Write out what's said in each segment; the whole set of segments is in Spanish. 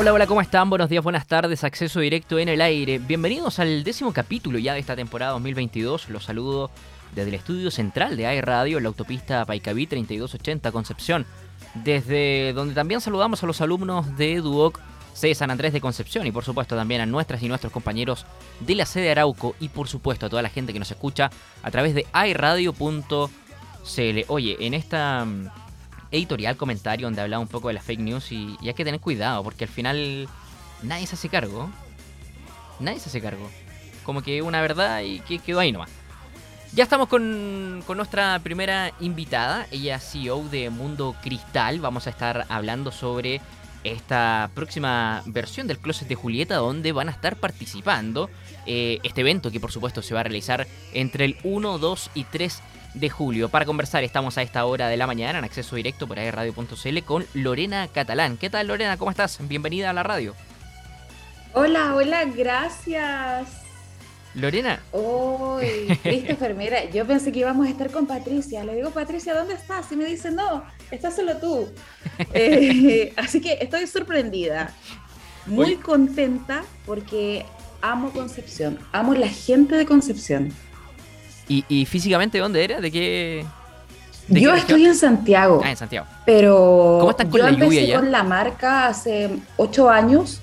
Hola, hola, ¿cómo están? Buenos días, buenas tardes, acceso directo en el aire. Bienvenidos al décimo capítulo ya de esta temporada 2022. Los saludo desde el estudio central de AI Radio, la autopista Paicaví 3280 Concepción, desde donde también saludamos a los alumnos de Duoc C San Andrés de Concepción y por supuesto también a nuestras y nuestros compañeros de la sede Arauco y por supuesto a toda la gente que nos escucha a través de airadio.cl. Oye, en esta editorial comentario donde hablaba un poco de las fake news y, hay que tener cuidado porque al final nadie se hace cargo. Nadie se hace cargo. Como que una verdad y que quedó ahí nomás. Ya estamos con, con, nuestra primera invitada, ella es CEO de Mundo Cristal. Vamos a estar hablando sobre esta próxima versión del Closet de Julieta, donde van a estar participando eh, este evento que por supuesto se va a realizar entre el 1, 2 y 3 de julio. Para conversar estamos a esta hora de la mañana en acceso directo por radio.cl con Lorena Catalán. ¿Qué tal Lorena? ¿Cómo estás? Bienvenida a la radio. Hola, hola, gracias. Lorena. Uy, Christopher, mira, yo pensé que íbamos a estar con Patricia. Le digo, Patricia, ¿dónde estás? Y me dice, no, estás solo tú. Eh, así que estoy sorprendida, muy contenta porque amo Concepción, amo la gente de Concepción. ¿Y, físicamente dónde era? ¿De qué? yo estoy en Santiago. Ah, en Santiago. Pero ¿Cómo están con yo la lluvia empecé con la marca hace ocho años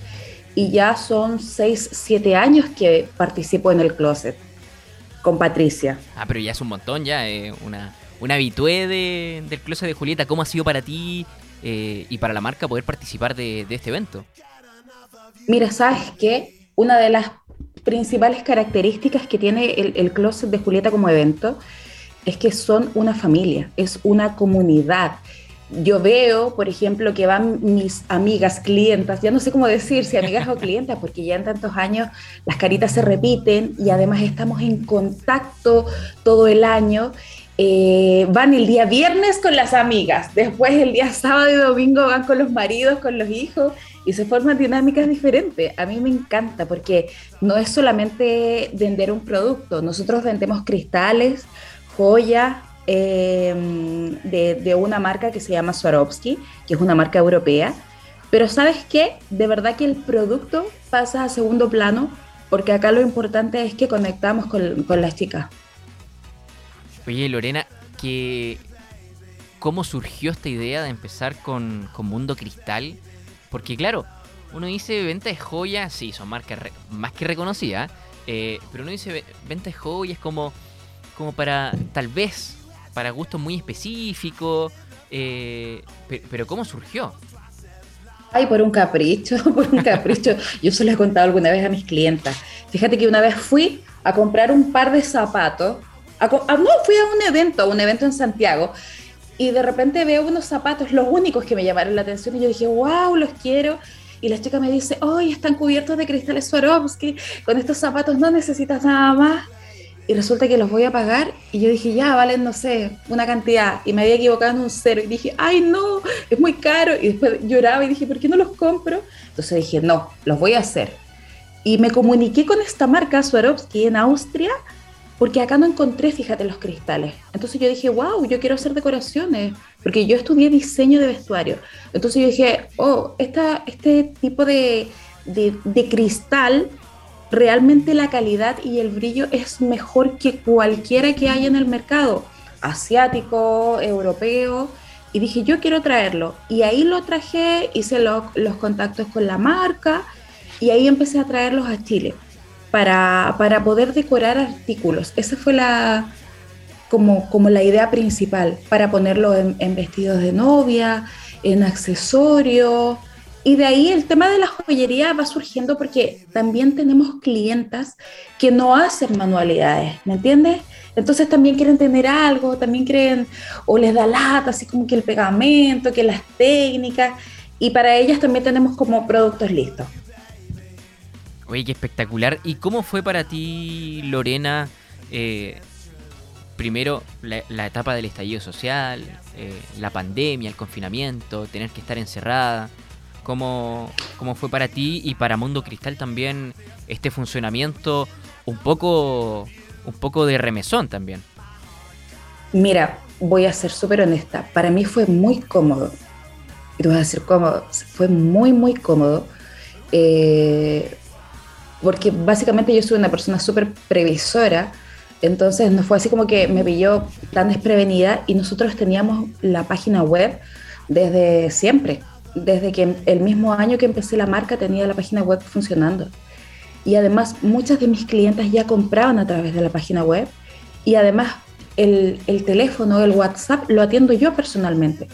y ya son 6, 7 años que participo en el closet con Patricia. Ah, pero ya es un montón, ya, eh, una, una habitué del closet de Julieta. ¿Cómo ha sido para ti eh, y para la marca poder participar de, este evento? Mira, ¿sabes qué? Una de las principales características que tiene el, closet de Julieta como evento es que son una familia, es una comunidad yo veo, por ejemplo, que van mis amigas, clientas, ya no sé cómo decir si amigas o clientas, porque ya en tantos años las caritas se repiten y además estamos en contacto todo el año. Eh, van el día viernes con las amigas, después el día sábado y domingo van con los maridos, con los hijos y se forman dinámicas diferentes. A mí me encanta porque no es solamente vender un producto, nosotros vendemos cristales, joyas, Em, de, una marca que se llama Swarovski, que es una marca europea. Pero sabes qué? De verdad que el producto pasa a segundo plano porque acá lo importante es que conectamos con, las chicas. Oye, Lorena, que ¿cómo surgió esta idea de empezar con, Mundo Cristal? Porque claro, uno dice venta de joyas, sí, son marcas más que reconocidas, eh, pero uno dice venta de joyas como, como para tal vez para gustos muy específicos. Eh, pero, ¿cómo surgió? Ay, por un capricho, por un capricho. Yo se lo he contado alguna vez a mis clientas. Fíjate que una vez fui a comprar un par de zapatos. No, fui a un evento, a un evento en Santiago. Y de repente veo unos zapatos, los únicos que me llamaron la atención. Y yo dije, wow, los quiero. Y la chica me dice, ¡ay, están cubiertos de cristales Swarovski! Con estos zapatos no necesitas nada más y resulta que los voy a pagar y yo dije, ya, valen, no sé, una cantidad y me había equivocado en un cero y dije, ay, no, es muy caro y después lloraba y dije, ¿por qué no los compro? Entonces dije, no, los voy a hacer. Y me comuniqué con esta marca, Swarovski, en Austria, porque acá no encontré, fíjate, los cristales. Entonces yo dije, wow, yo quiero hacer decoraciones, porque yo estudié diseño de vestuario. Entonces yo dije, oh, esta, este tipo de, de, de cristal realmente la calidad y el brillo es mejor que cualquiera que haya en el mercado, asiático, europeo. Y dije, yo quiero traerlo. Y ahí lo traje, hice los contactos con la marca y ahí empecé a traerlos a Chile para, para poder decorar artículos. Esa fue la, como, como la idea principal, para ponerlo en, vestidos de novia, en accesorios, y de ahí el tema de la joyería va surgiendo porque también tenemos clientas que no hacen manualidades, ¿me entiendes? Entonces también quieren tener algo, también quieren, o les da lata, así como que el pegamento, que las técnicas, y para ellas también tenemos como productos listos. Oye, qué espectacular. ¿Y cómo fue para ti, Lorena, eh, primero la, etapa del estallido social, eh, la pandemia, el confinamiento, tener que estar encerrada? cómo, fue para ti y para Mundo Cristal también este funcionamiento un poco, un poco de remesón también. Mira, voy a ser súper honesta. Para mí fue muy cómodo. Y tú vas a decir cómodo. Fue muy, muy cómodo eh, porque básicamente yo soy una persona súper previsora, entonces no fue así como que me pilló tan desprevenida y nosotros teníamos la página web desde siempre, desde que el mismo año que empecé la marca tenía la página web funcionando. Y además muchas de mis clientes ya compraban a través de la página web y además el, el teléfono, el WhatsApp lo atiendo yo personalmente.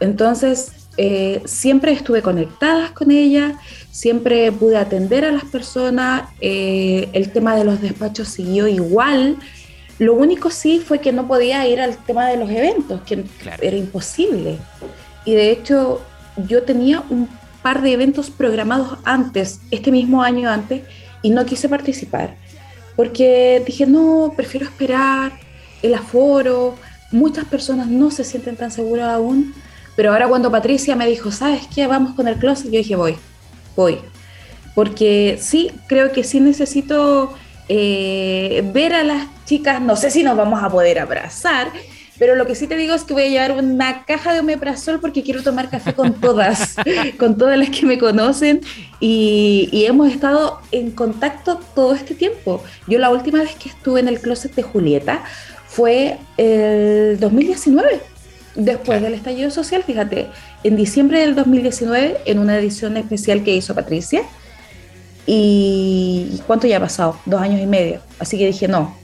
Entonces eh, siempre estuve conectada con ella, siempre pude atender a las personas, eh, el tema de los despachos siguió igual. Lo único sí fue que no podía ir al tema de los eventos, que era imposible. Y de hecho yo tenía un par de eventos programados antes, este mismo año antes, y no quise participar, porque dije, no, prefiero esperar el aforo, muchas personas no se sienten tan seguras aún pero ahora cuando Patricia me dijo, ¿sabes qué? Vamos con el closet, yo dije, voy, voy. Porque sí, creo que sí necesito eh, ver a las chicas, no sé si nos vamos a poder abrazar, pero lo que sí te digo es que voy a llevar una caja de omeprazol porque quiero tomar café con todas, con todas las que me conocen y, y, hemos estado en contacto todo este tiempo. Yo la última vez que estuve en el closet de Julieta fue el 2019 después del estallido social, fíjate, en diciembre del 2019, en una edición especial que hizo Patricia, y ¿cuánto ya ha pasado? Dos años y medio. Así que dije, no,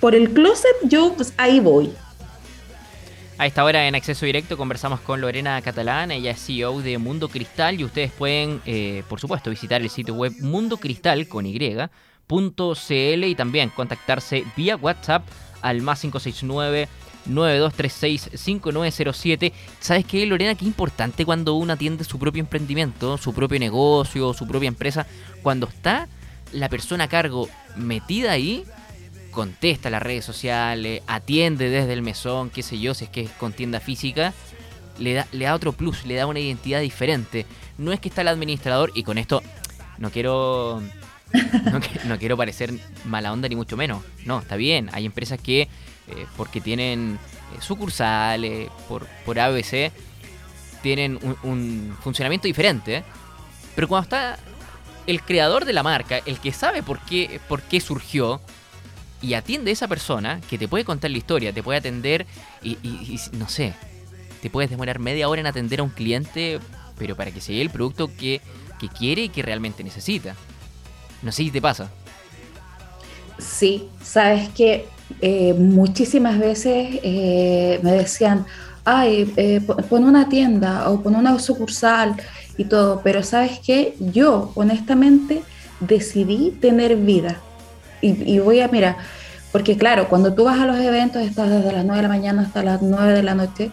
por el closet yo pues ahí voy. A esta hora en acceso directo conversamos con Lorena Catalán, ella es CEO de Mundo Cristal y ustedes pueden, eh, por supuesto, visitar el sitio web mundocristal con y.cl y también contactarse vía WhatsApp al más 569 9236-5907. ¿Sabes qué, Lorena? Qué importante cuando uno atiende su propio emprendimiento, su propio negocio, su propia empresa. Cuando está la persona a cargo metida ahí, contesta las redes sociales, atiende desde el mesón, qué sé yo, si es que es con tienda física, le da, le da otro plus, le da una identidad diferente. No es que está el administrador, y con esto no quiero no, quiero parecer mala onda ni mucho menos. No, está bien. Hay empresas que eh, porque tienen eh, sucursales, por, por ABC, tienen un, funcionamiento diferente. Pero cuando está el creador de la marca, el que sabe por qué, por qué surgió, y atiende a esa persona que te puede contar la historia, te puede atender y, no sé, te puedes demorar media hora en atender a un cliente, pero para que se llegue el producto que, que quiere y que realmente necesita. No sé si te pasa. Sí, sabes que eh, muchísimas veces eh, me decían, ay, eh, pon una tienda o pon una sucursal y todo, pero sabes que yo honestamente decidí tener vida. Y, voy a, mira, porque claro, cuando tú vas a los eventos estás desde las 9 de la mañana hasta las 9 de la noche,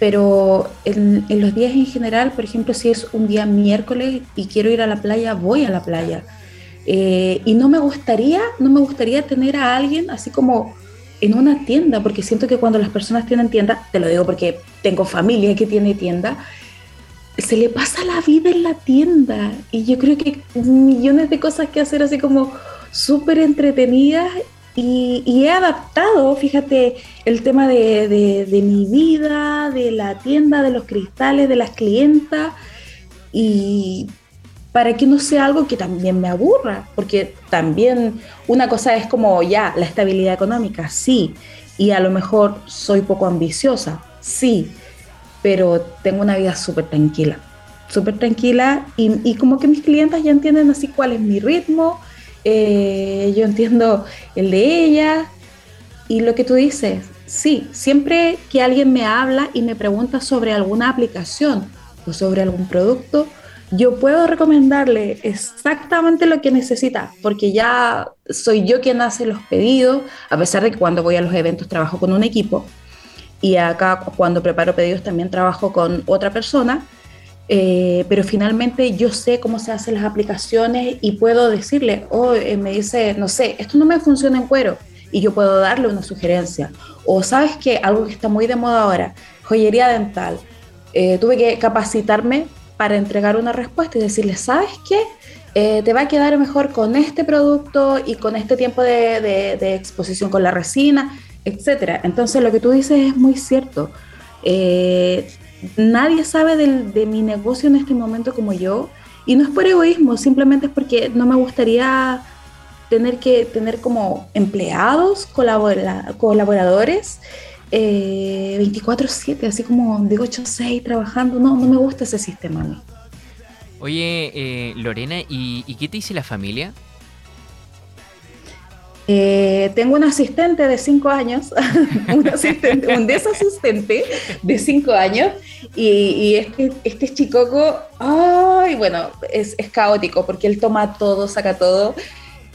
pero en, en los días en general, por ejemplo, si es un día miércoles y quiero ir a la playa, voy a la playa eh, y no me gustaría, no me gustaría tener a alguien así como en una tienda, porque siento que cuando las personas tienen tienda, te lo digo porque tengo familia que tiene tienda, se le pasa la vida en la tienda. Y yo creo que millones de cosas que hacer así como súper entretenidas y, he adaptado, fíjate, el tema de, de, de, mi vida, de la tienda, de los cristales, de las clientas. Y para que no sea algo que también me aburra, porque también una cosa es como ya la estabilidad económica, sí, y a lo mejor soy poco ambiciosa, sí, pero tengo una vida súper tranquila, súper tranquila y, como que mis clientes ya entienden así cuál es mi ritmo, eh, yo entiendo el de ella y lo que tú dices, sí, siempre que alguien me habla y me pregunta sobre alguna aplicación o sobre algún producto, yo puedo recomendarle exactamente lo que necesita, porque ya soy yo quien hace los pedidos, a pesar de que cuando voy a los eventos trabajo con un equipo y acá cuando preparo pedidos también trabajo con otra persona, eh, pero finalmente yo sé cómo se hacen las aplicaciones y puedo decirle, o eh, me dice, no sé, esto no me funciona en cuero y yo puedo darle una sugerencia. O sabes que algo que está muy de moda ahora, joyería dental. Eh, tuve que capacitarme para entregar una respuesta y decirle, ¿sabes qué? Eh, te va a quedar mejor con este producto y con este tiempo de, exposición con la resina, etcétera. Entonces lo que tú dices es muy cierto. Eh, nadie sabe de mi negocio en este momento como yo Y no es por egoísmo, simplemente es porque no me gustaría tener que tener como empleados, colaboradores, 24/7, eh, así como de 8 a 6 trabajando. No, no me gusta ese sistema a mí. Oye, eh, Lorena, ¿y, ¿y, qué te dice la familia? Eh, tengo un asistente de cinco años, un, asistente, un desasistente de cinco años, y, este, este chicoco, ay, bueno, es, es, caótico porque él toma todo, saca todo,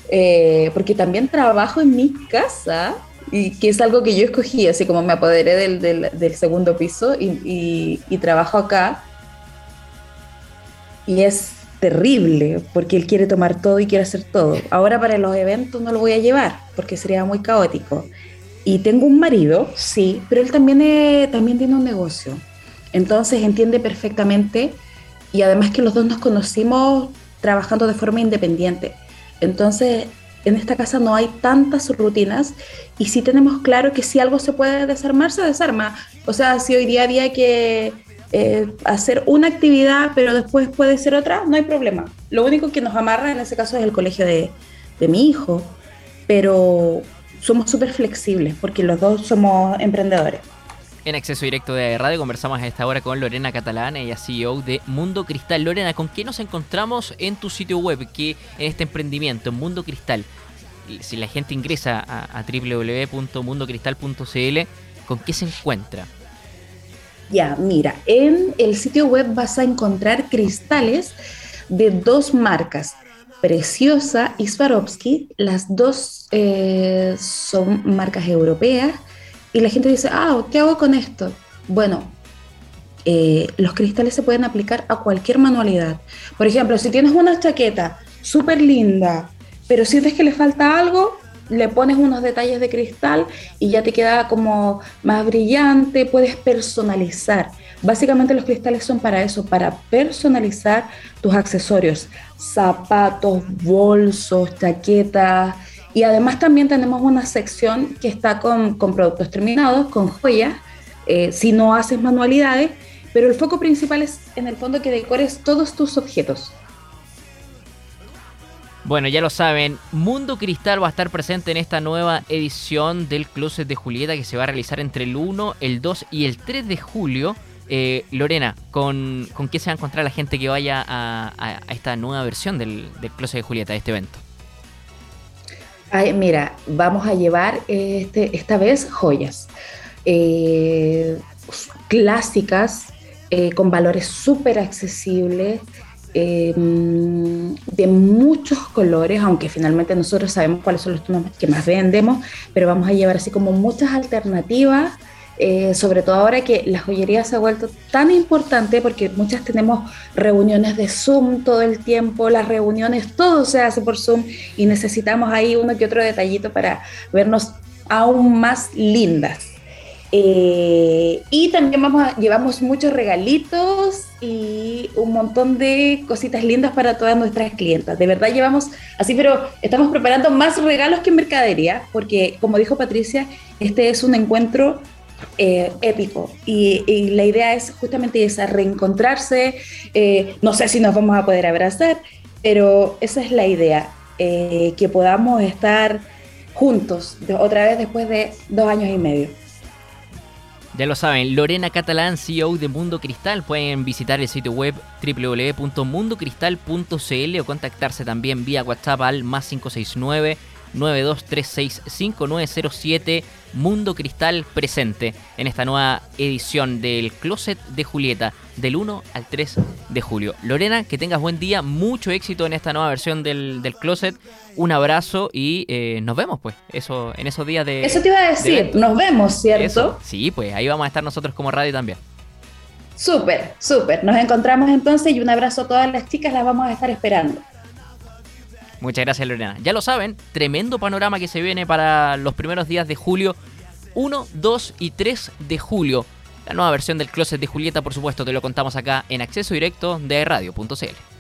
eh, porque también trabajo en mi casa, y que es algo que yo escogí, así como me apoderé del, del, segundo piso y, y trabajo acá. Y es terrible, porque él quiere tomar todo y quiere hacer todo. Ahora para los eventos no lo voy a llevar, porque sería muy caótico. Y tengo un marido, sí, pero él también, también tiene un negocio. Entonces entiende perfectamente y además que los dos nos conocimos trabajando de forma independiente. Entonces, en esta casa no hay tantas rutinas y sí tenemos claro que si algo se puede desarmar, se desarma. O sea, si hoy día había que eh, hacer una actividad, pero después puede ser otra, no hay problema. Lo único que nos amarra en ese caso es el colegio de, de mi hijo, pero somos súper flexibles porque los dos somos emprendedores. En acceso directo de radio conversamos a esta hora con Lorena Catalán, ella CEO de Mundo Cristal. Lorena, ¿con qué nos encontramos en tu sitio web, que en este emprendimiento, en Mundo Cristal? Si la gente ingresa a, a www.mundocristal.cl, ¿con qué se encuentra? Ya, mira, en el sitio web vas a encontrar cristales de dos marcas, Preciosa y Swarovski. Las dos eh, son marcas europeas. Y la gente dice, ah, ¿qué hago con esto? Bueno, eh, los cristales se pueden aplicar a cualquier manualidad. Por ejemplo, si tienes una chaqueta súper linda, pero sientes que le falta algo, le pones unos detalles de cristal y ya te queda como más brillante, puedes personalizar. Básicamente los cristales son para eso, para personalizar tus accesorios, zapatos, bolsos, chaquetas. Y además también tenemos una sección que está con, productos terminados, con joyas, eh, si no haces manualidades, pero el foco principal es en el fondo que decores todos tus objetos. Bueno, ya lo saben, Mundo Cristal va a estar presente en esta nueva edición del Closet de Julieta que se va a realizar entre el 1, el 2 y el 3 de julio. Eh, Lorena, ¿con, ¿con, qué se va a encontrar la gente que vaya a, esta nueva versión del, Closet de Julieta, de este evento? Ay, mira, vamos a llevar este, esta vez joyas eh, clásicas, eh, con valores súper accesibles. Em, de muchos colores, aunque finalmente nosotros sabemos cuáles son los que más vendemos, pero vamos a llevar así como muchas alternativas, eh, sobre todo ahora que la joyería se ha vuelto tan importante porque muchas tenemos reuniones de Zoom todo el tiempo, las reuniones, todo se hace por Zoom y necesitamos ahí uno que otro detallito para vernos aún más lindas. Eh, y también vamos a, llevamos muchos regalitos y un montón de cositas lindas para todas nuestras clientas. De verdad llevamos así, pero estamos preparando más regalos que mercadería, porque como dijo Patricia, este es un encuentro eh, épico y, la idea es justamente esa, reencontrarse. Eh, no sé si nos vamos a poder abrazar, pero esa es la idea, que podamos estar juntos otra vez después de dos años y medio. Ya lo saben, Lorena Catalán, CEO de Mundo Cristal. Pueden visitar el sitio web www.mundocristal.cl o contactarse también vía WhatsApp al más 569 92365907 Mundo Cristal presente en esta nueva edición del Closet de Julieta del 1 al 3 de julio. Lorena, que tengas buen día, mucho éxito en esta nueva versión del, Closet. Un abrazo y eh, nos vemos pues, eso en esos días de... Eso te iba a decir, nos vemos, ¿cierto? Sí, pues ahí vamos a estar nosotros como radio también. Súper, súper. Nos encontramos entonces y un abrazo a todas las chicas, las vamos a estar esperando. Muchas gracias, Lorena. Ya lo saben, tremendo panorama que se viene para los primeros días de julio. 1, 2 y 3 de julio. La nueva versión del Closet de Julieta, por supuesto, te lo contamos acá en acceso directo de radio.cl.